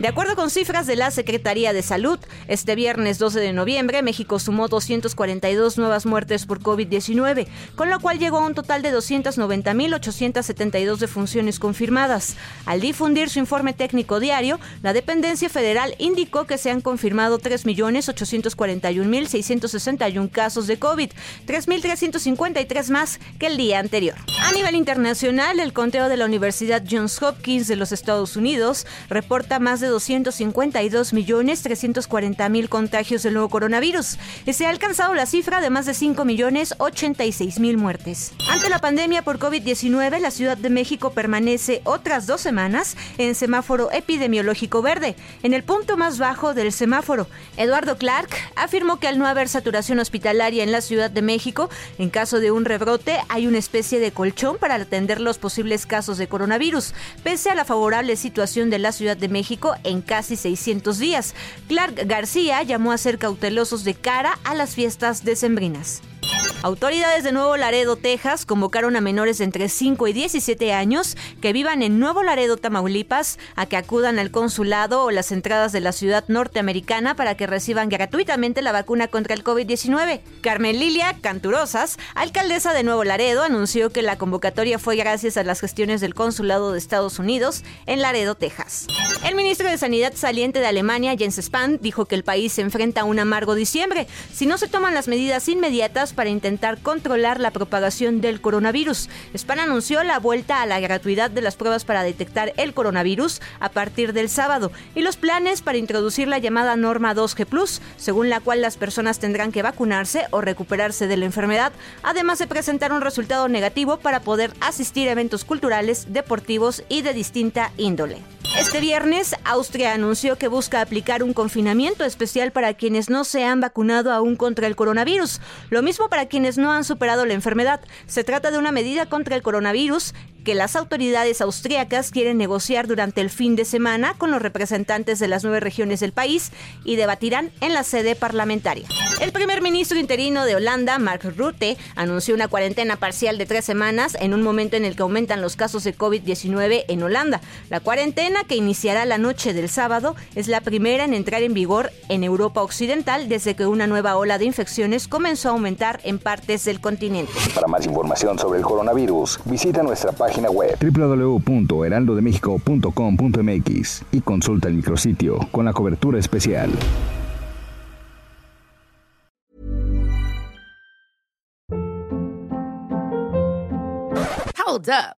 De acuerdo con cifras de la Secretaría de Salud, este viernes 12 de noviembre México sumó 242 nuevas muertes por COVID-19, con lo cual llegó a un total de 290.872 defunciones confirmadas. Al difundir su informe técnico diario, la dependencia federal indicó que se han confirmado 3.841.661 casos de COVID, 3.353 más que el día anterior. A nivel internacional, el conteo de la Universidad Johns Hopkins de los Estados Unidos reporta más de 252 millones 340 mil contagios del nuevo coronavirus y se ha alcanzado la cifra de más de 5 millones 86 mil muertes. Ante la pandemia por COVID-19, la Ciudad de México permanece otras dos semanas en semáforo epidemiológico verde, en el punto más bajo del semáforo. Eduardo Clark afirmó que al no haber saturación hospitalaria en la Ciudad de México, en caso de un rebrote hay una especie de para atender los posibles casos de coronavirus, pese a la favorable situación de la Ciudad de México en casi 600 días. Clark García llamó a ser cautelosos de cara a las fiestas decembrinas. Autoridades de Nuevo Laredo, Texas, convocaron a menores de entre 5 y 17 años que vivan en Nuevo Laredo, Tamaulipas, a que acudan al consulado o las entradas de la ciudad norteamericana para que reciban gratuitamente la vacuna contra el COVID-19. Carmen Lilia Canturosas, alcaldesa de Nuevo Laredo, anunció que la convocatoria fue gracias a las gestiones del consulado de Estados Unidos en Laredo, Texas. El ministro de Sanidad saliente de Alemania, Jens Spahn, dijo que el país se enfrenta a un amargo diciembre si no se toman las medidas inmediatas para intentar controlar la propagación del coronavirus. Spahn anunció la vuelta a la gratuidad de las pruebas para detectar el coronavirus a partir del sábado y los planes para introducir la llamada norma 2G+, según la cual las personas tendrán que vacunarse o recuperarse de la enfermedad, además de presentar un resultado negativo para poder asistir a eventos culturales, deportivos y de distinta índole. Este viernes, Austria anunció que busca aplicar un confinamiento especial para quienes no se han vacunado aún contra el coronavirus. Lo mismo para quienes no han superado la enfermedad. Se trata de una medida contra el coronavirus que las autoridades austríacas quieren negociar durante el fin de semana con los representantes de las nueve regiones del país y debatirán en la sede parlamentaria. El primer ministro interino de Holanda, Mark Rutte, anunció una cuarentena parcial de tres semanas en un momento en el que aumentan los casos de COVID-19 en Holanda. La cuarentena, que iniciará la noche del sábado, es la primera en entrar en vigor en Europa Occidental desde que una nueva ola de infecciones comenzó a aumentar en partes del continente. Para más información sobre el coronavirus, visita nuestra página web www.heraldodemexico.com.mx y consulta el micrositio con la cobertura especial. Hold up.